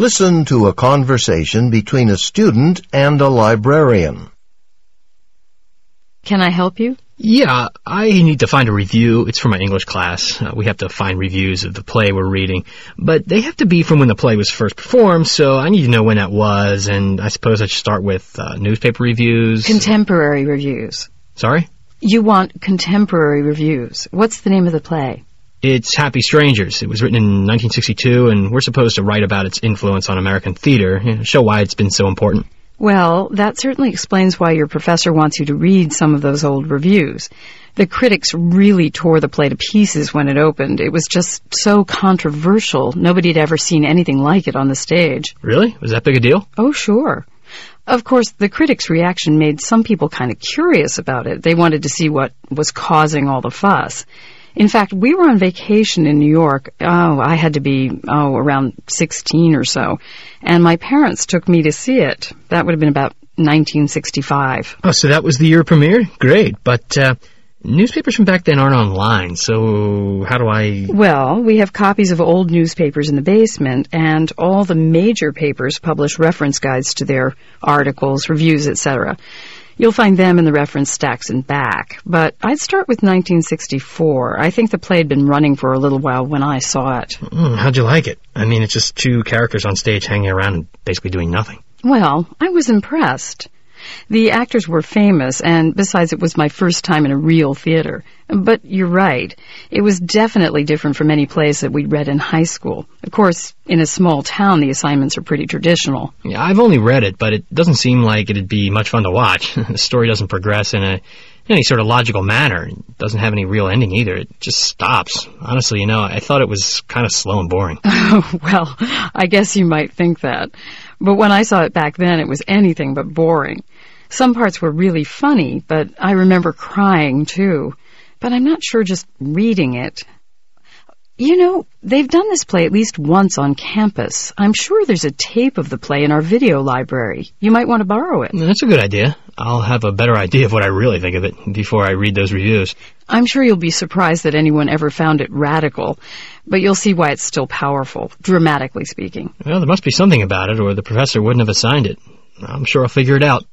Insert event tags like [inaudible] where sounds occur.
Listen to a conversation between a student and a librarian. Can I help you? Yeah, I need to find a review. It's for my English class. Uh, we have to find reviews of the play we're reading. But they have to be from when the play was first performed, so I need to know when that was, and I suppose I should start with uh, newspaper reviews. Contemporary reviews. Sorry? You want contemporary reviews. What's the name of the play? It's Happy Strangers. It was written in 1962, and we're supposed to write about its influence on American theater, you know, show why it's been so important. Well, that certainly explains why your professor wants you to read some of those old reviews. The critics really tore the play to pieces when it opened. It was just so controversial. Nobody had ever seen anything like it on the stage. Really? Was that big a deal? Oh, sure. Of course, the critics' reaction made some people kind of curious about it. They wanted to see what was causing all the fuss. In fact, we were on vacation in New York. Oh, I had to be, oh, around 16 or so. And my parents took me to see it. That would have been about 1965. Oh, so that was the year premiere? Great. But, uh, newspapers from back then aren't online, so how do I... Well, we have copies of old newspapers in the basement, and all the major papers publish reference guides to their articles, reviews, etc. You'll find them in the reference stacks and back. But I'd start with 1964. I think the play had been running for a little while when I saw it. Mm, how'd you like it? I mean, it's just two characters on stage hanging around and basically doing nothing. Well, I was impressed. The actors were famous, and besides, it was my first time in a real theater. But you're right. It was definitely different from any plays that we'd read in high school. Of course, in a small town, the assignments are pretty traditional. Yeah, I've only read it, but it doesn't seem like it'd be much fun to watch. [laughs] the story doesn't progress in a any sort of logical manner. It doesn't have any real ending either. It just stops. Honestly, you know, I thought it was kind of slow and boring. Oh, [laughs] well, I guess you might think that. But when I saw it back then, it was anything but boring. Some parts were really funny, but I remember crying too. But I'm not sure just reading it. You know, they've done this play at least once on campus. I'm sure there's a tape of the play in our video library. You might want to borrow it. That's a good idea. I'll have a better idea of what I really think of it before I read those reviews. I'm sure you'll be surprised that anyone ever found it radical, but you'll see why it's still powerful, dramatically speaking. Well, there must be something about it, or the professor wouldn't have assigned it. I'm sure I'll figure it out.